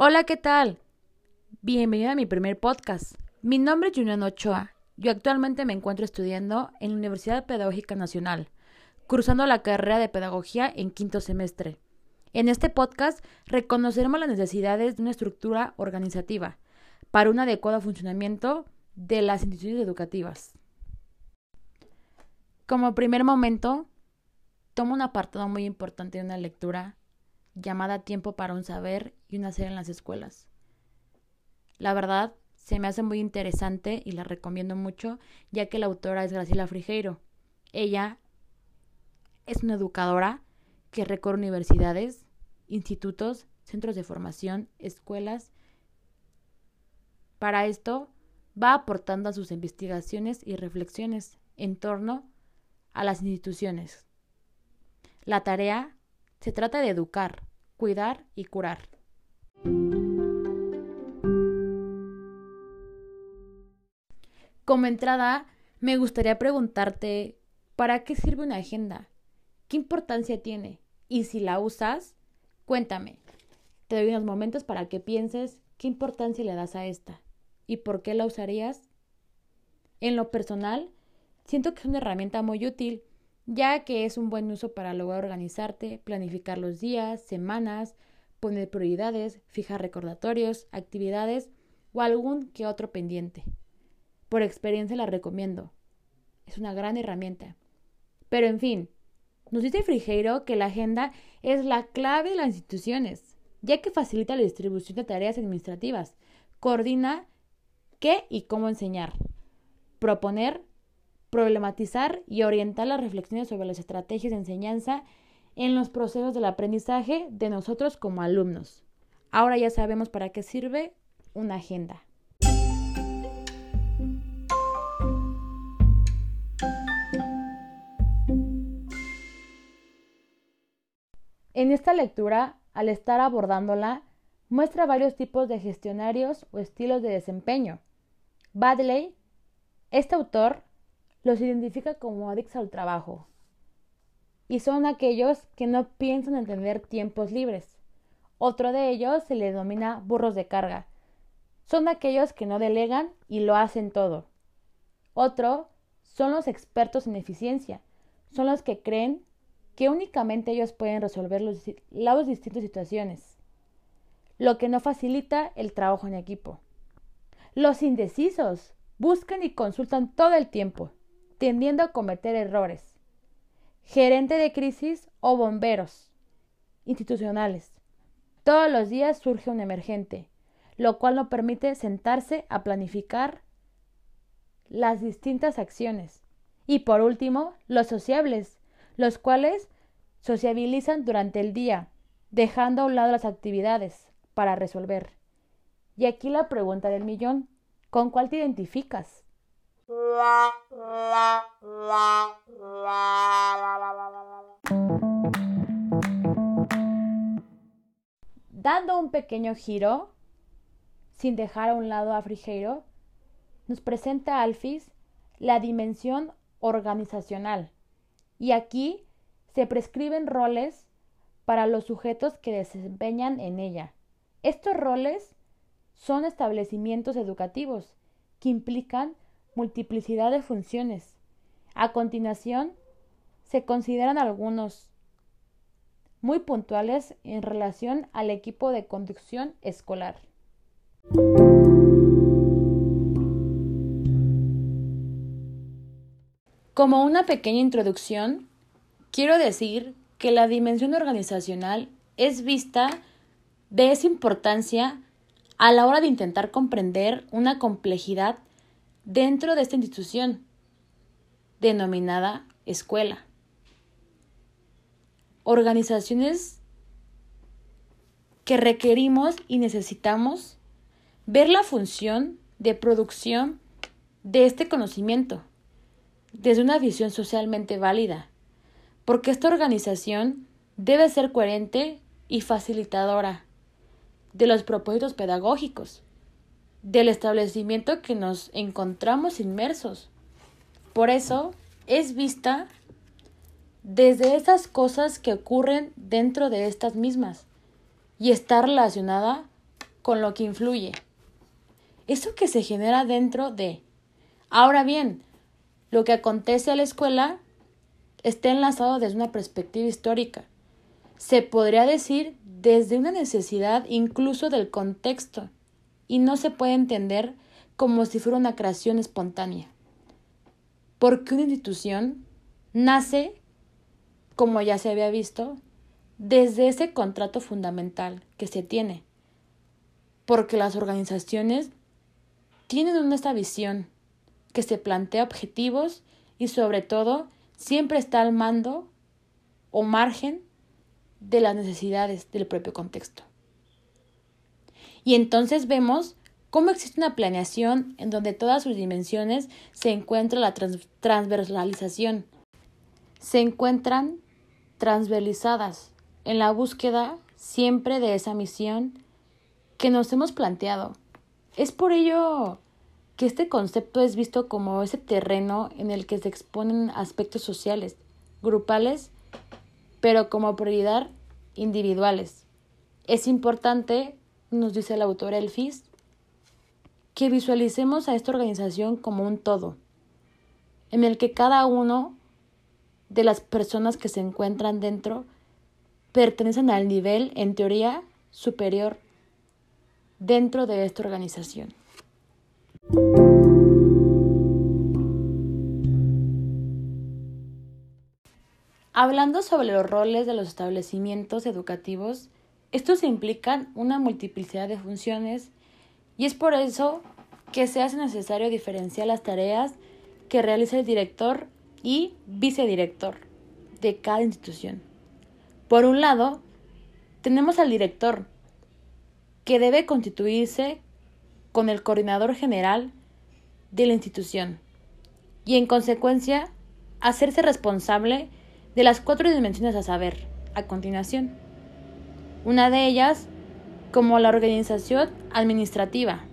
Hola, ¿qué tal? Bienvenido a mi primer podcast. Mi nombre es Julián Ochoa. Yo actualmente me encuentro estudiando en la Universidad Pedagógica Nacional, cursando la carrera de Pedagogía en quinto semestre. En este podcast reconoceremos las necesidades de una estructura organizativa para un adecuado funcionamiento de las instituciones educativas. Como primer momento, tomo un apartado muy importante de una lectura llamada Tiempo para un saber y una serie en las escuelas. La verdad, se me hace muy interesante y la recomiendo mucho, ya que la autora es Graciela Frigeiro. Ella es una educadora que recorre universidades, institutos, centros de formación, escuelas. Para esto, va aportando a sus investigaciones y reflexiones en torno a las instituciones. La tarea se trata de educar, cuidar y curar. Como entrada, me gustaría preguntarte, ¿para qué sirve una agenda? ¿Qué importancia tiene? Y si la usas, cuéntame. Te doy unos momentos para que pienses qué importancia le das a esta y por qué la usarías. En lo personal, siento que es una herramienta muy útil, ya que es un buen uso para lograr organizarte, planificar los días, semanas, poner prioridades, fijar recordatorios, actividades o algún que otro pendiente. Por experiencia la recomiendo. Es una gran herramienta. Pero en fin, nos dice Frigeiro que la agenda es la clave de las instituciones, ya que facilita la distribución de tareas administrativas, coordina qué y cómo enseñar, proponer, problematizar y orientar las reflexiones sobre las estrategias de enseñanza en los procesos del aprendizaje de nosotros como alumnos. Ahora ya sabemos para qué sirve una agenda. En esta lectura, al estar abordándola, muestra varios tipos de gestionarios o estilos de desempeño. Badley, este autor, los identifica como adictos al trabajo, y son aquellos que no piensan en tener tiempos libres. Otro de ellos se le denomina burros de carga. Son aquellos que no delegan y lo hacen todo. Otro son los expertos en eficiencia. Son los que creen que únicamente ellos pueden resolver los, las distintas situaciones, lo que no facilita el trabajo en equipo. Los indecisos buscan y consultan todo el tiempo, tendiendo a cometer errores. Gerente de crisis o bomberos institucionales. Todos los días surge un emergente, lo cual no permite sentarse a planificar las distintas acciones. Y por último, los sociables, los cuales sociabilizan durante el día, dejando a un lado las actividades para resolver. Y aquí la pregunta del millón, ¿con cuál te identificas? Dando un pequeño giro, sin dejar a un lado a Frigeiro, nos presenta Alfis la dimensión organizacional, y aquí se prescriben roles para los sujetos que desempeñan en ella. Estos roles son establecimientos educativos que implican multiplicidad de funciones. A continuación, se consideran algunos muy puntuales en relación al equipo de conducción escolar. Como una pequeña introducción, quiero decir que la dimensión organizacional es vista de esa importancia a la hora de intentar comprender una complejidad dentro de esta institución denominada escuela. Organizaciones que requerimos y necesitamos ver la función de producción de este conocimiento desde una visión socialmente válida, porque esta organización debe ser coherente y facilitadora de los propósitos pedagógicos, del establecimiento que nos encontramos inmersos. Por eso es vista desde esas cosas que ocurren dentro de estas mismas y está relacionada con lo que influye. Eso que se genera dentro de. Ahora bien, lo que acontece a la escuela está enlazado desde una perspectiva histórica. Se podría decir desde una necesidad incluso del contexto y no se puede entender como si fuera una creación espontánea. Porque una institución nace, como ya se había visto, desde ese contrato fundamental que se tiene. Porque las organizaciones tienen esta visión que se plantea objetivos y sobre todo siempre está al mando o margen de las necesidades del propio contexto. Y entonces vemos cómo existe una planeación en donde todas sus dimensiones se encuentra la transversalización, se encuentran transversalizadas en la búsqueda siempre de esa misión que nos hemos planteado. Es por ello que este concepto es visto como ese terreno en el que se exponen aspectos sociales, grupales, pero como prioridad individuales. Es importante, nos dice el autor Elfis, que visualicemos a esta organización como un todo, en el que cada uno de las personas que se encuentran dentro pertenecen al nivel, en teoría, superior dentro de esta organización. Hablando sobre los roles de los establecimientos educativos, estos implican una multiplicidad de funciones y es por eso que se hace necesario diferenciar las tareas que realiza el director y vicedirector de cada institución. Por un lado, tenemos al director, que debe constituirse con el coordinador general de la institución y en consecuencia hacerse responsable de las cuatro dimensiones a saber a continuación. Una de ellas como la organización administrativa,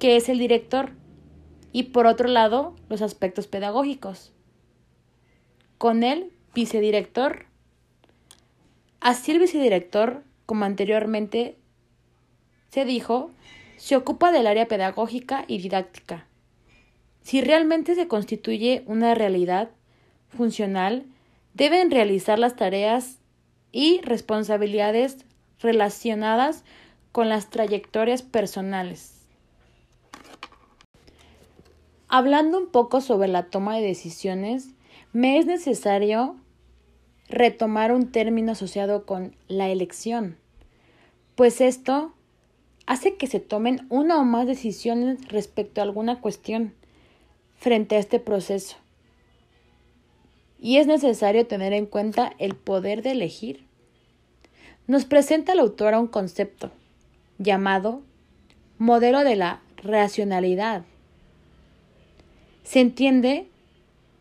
que es el director, y por otro lado los aspectos pedagógicos. Con el vicedirector. Así el vicedirector, como anteriormente se dijo, se ocupa del área pedagógica y didáctica. Si realmente se constituye una realidad funcional, deben realizar las tareas y responsabilidades relacionadas con las trayectorias personales. Hablando un poco sobre la toma de decisiones, me es necesario retomar un término asociado con la elección, pues esto hace que se tomen una o más decisiones respecto a alguna cuestión frente a este proceso. Y es necesario tener en cuenta el poder de elegir. Nos presenta la autora un concepto llamado modelo de la racionalidad. Se entiende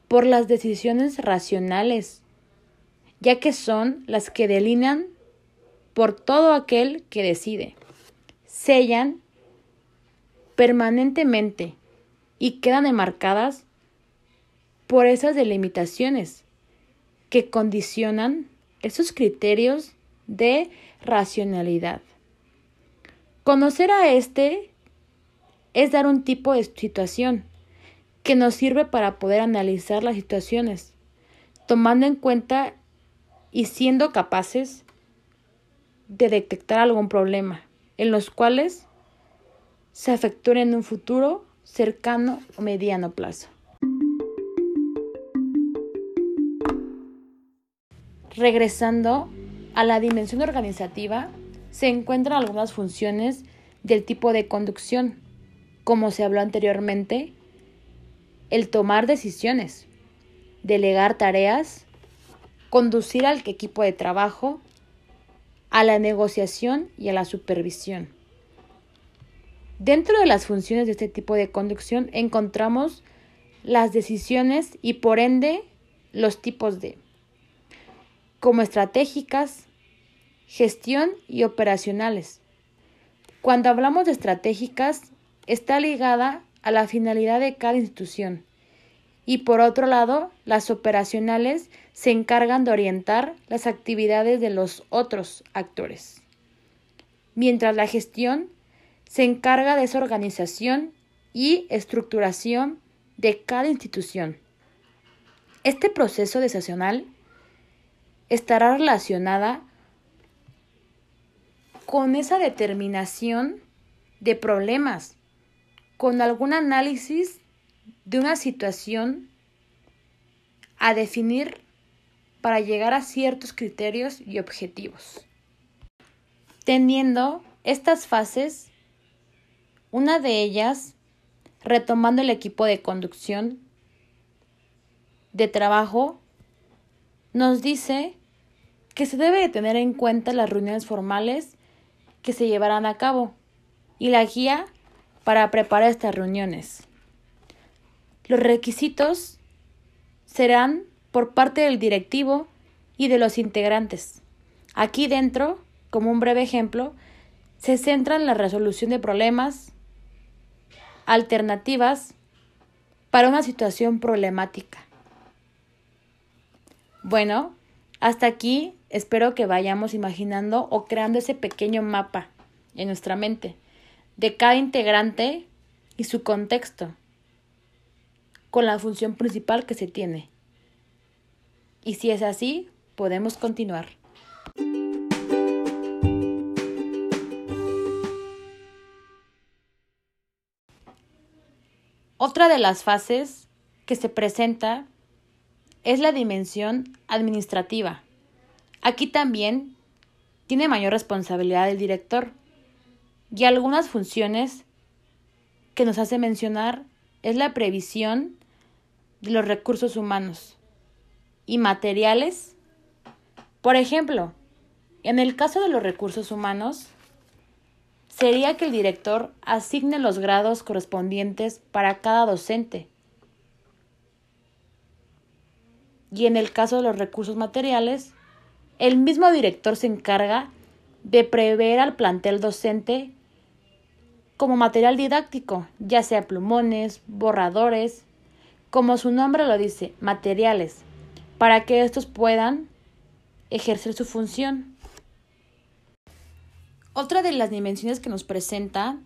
por las decisiones racionales, ya que son las que delinean por todo aquel que decide sellan permanentemente y quedan enmarcadas por esas delimitaciones que condicionan esos criterios de racionalidad. Conocer a este es dar un tipo de situación que nos sirve para poder analizar las situaciones, tomando en cuenta y siendo capaces de detectar algún problema en los cuales se efectúen en un futuro cercano o mediano plazo. Regresando a la dimensión organizativa, se encuentran algunas funciones del tipo de conducción, como se habló anteriormente, el tomar decisiones, delegar tareas, conducir al equipo de trabajo, a la negociación y a la supervisión. Dentro de las funciones de este tipo de conducción encontramos las decisiones y por ende los tipos de como estratégicas, gestión y operacionales. Cuando hablamos de estratégicas, está ligada a la finalidad de cada institución y por otro lado, las operacionales se encargan de orientar las actividades de los otros actores, mientras la gestión se encarga de esa organización y estructuración de cada institución. Este proceso decisional estará relacionada con esa determinación de problemas, con algún análisis de una situación a definir para llegar a ciertos criterios y objetivos. Teniendo estas fases, una de ellas, retomando el equipo de conducción de trabajo, nos dice que se debe de tener en cuenta las reuniones formales que se llevarán a cabo y la guía para preparar estas reuniones. Los requisitos serán por parte del directivo y de los integrantes. Aquí dentro, como un breve ejemplo, se centra en la resolución de problemas, alternativas para una situación problemática. Bueno, hasta aquí espero que vayamos imaginando o creando ese pequeño mapa en nuestra mente de cada integrante y su contexto con la función principal que se tiene. Y si es así, podemos continuar. Otra de las fases que se presenta es la dimensión administrativa. Aquí también tiene mayor responsabilidad el director y algunas funciones que nos hace mencionar es la previsión de los recursos humanos y materiales. Por ejemplo, en el caso de los recursos humanos, sería que el director asigne los grados correspondientes para cada docente. Y en el caso de los recursos materiales, el mismo director se encarga de prever al plantel docente como material didáctico, ya sea plumones, borradores, como su nombre lo dice, materiales, para que estos puedan ejercer su función. Otra de las dimensiones que nos presenta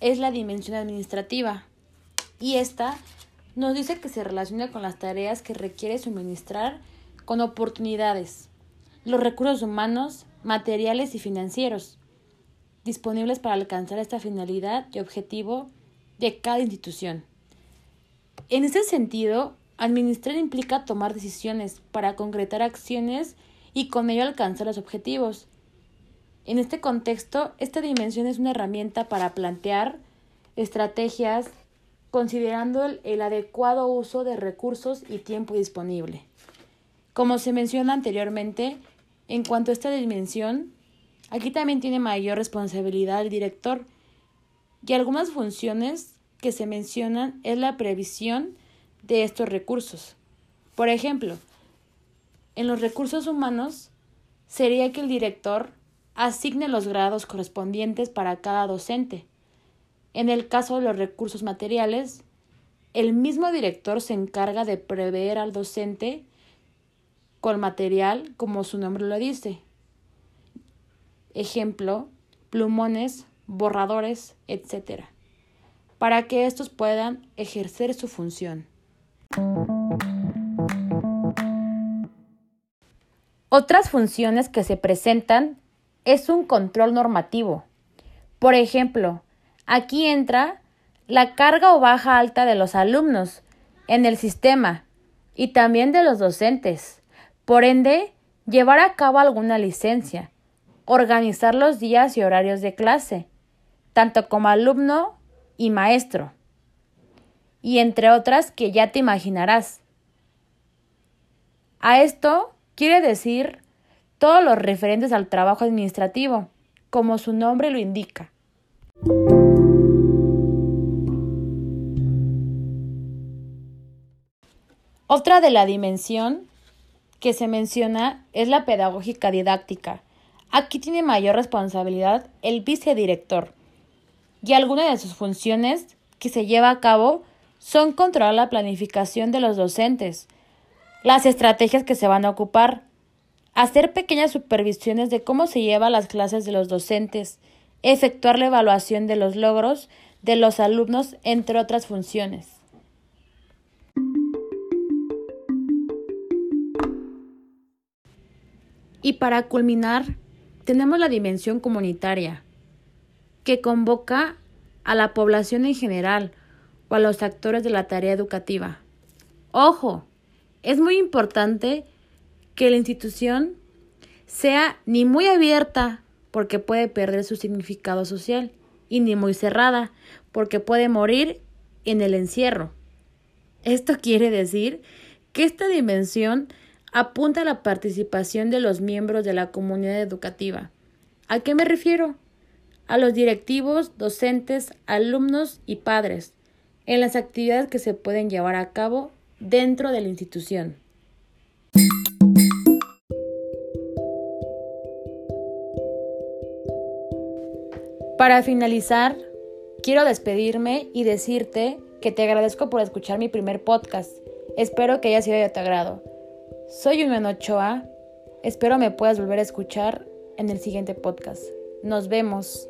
es la dimensión administrativa y esta nos dice que se relaciona con las tareas que requiere suministrar con oportunidades, los recursos humanos, materiales y financieros disponibles para alcanzar esta finalidad y objetivo de cada institución. En este sentido, administrar implica tomar decisiones para concretar acciones y con ello alcanzar los objetivos. En este contexto, esta dimensión es una herramienta para plantear estrategias considerando el, el, adecuado uso de recursos y tiempo disponible. Como se menciona anteriormente, en cuanto a esta dimensión, Aquí también tiene mayor responsabilidad el director y algunas funciones que se mencionan es la previsión de estos recursos. Por ejemplo, en los recursos humanos sería que el director asigne los grados correspondientes para cada docente. En el caso de los recursos materiales, el mismo director se encarga de prever al docente con material como su nombre lo dice, ejemplo, plumones, borradores, etc., para que estos puedan ejercer su función. Otras funciones que se presentan es un control normativo. Por ejemplo, aquí entra la carga o baja alta de los alumnos en el sistema y también de los docentes. Por ende, llevar a cabo alguna licencia, organizar los días y horarios de clase, tanto como alumno y maestro, y entre otras que ya te imaginarás. A esto quiere decir todos los referentes al trabajo administrativo, como su nombre lo indica. Otra de la dimensión que se menciona es la pedagógica didáctica, Aquí tiene mayor responsabilidad el vicedirector y algunas de sus funciones que se lleva a cabo son controlar la planificación de los docentes, las estrategias que se van a ocupar, hacer pequeñas supervisiones de cómo se llevan las clases de los docentes efectuar la evaluación de los logros de los alumnos, entre otras funciones. Y para culminar, tenemos la dimensión comunitaria, que convoca a la población en general o a los actores de la tarea educativa. Ojo, es muy importante que la institución sea ni muy abierta porque puede perder su significado social y ni muy cerrada porque puede morir en el encierro. Esto quiere decir que esta dimensión apunta a la participación de los miembros de la comunidad educativa. ¿A qué me refiero? A los directivos, docentes, alumnos y padres en las actividades que se pueden llevar a cabo dentro de la institución. Para finalizar, quiero despedirme y decirte que te agradezco por escuchar mi primer podcast. Espero que haya sido de tu agrado. Soy Unión Ochoa. Espero me puedas volver a escuchar en el siguiente podcast. Nos vemos.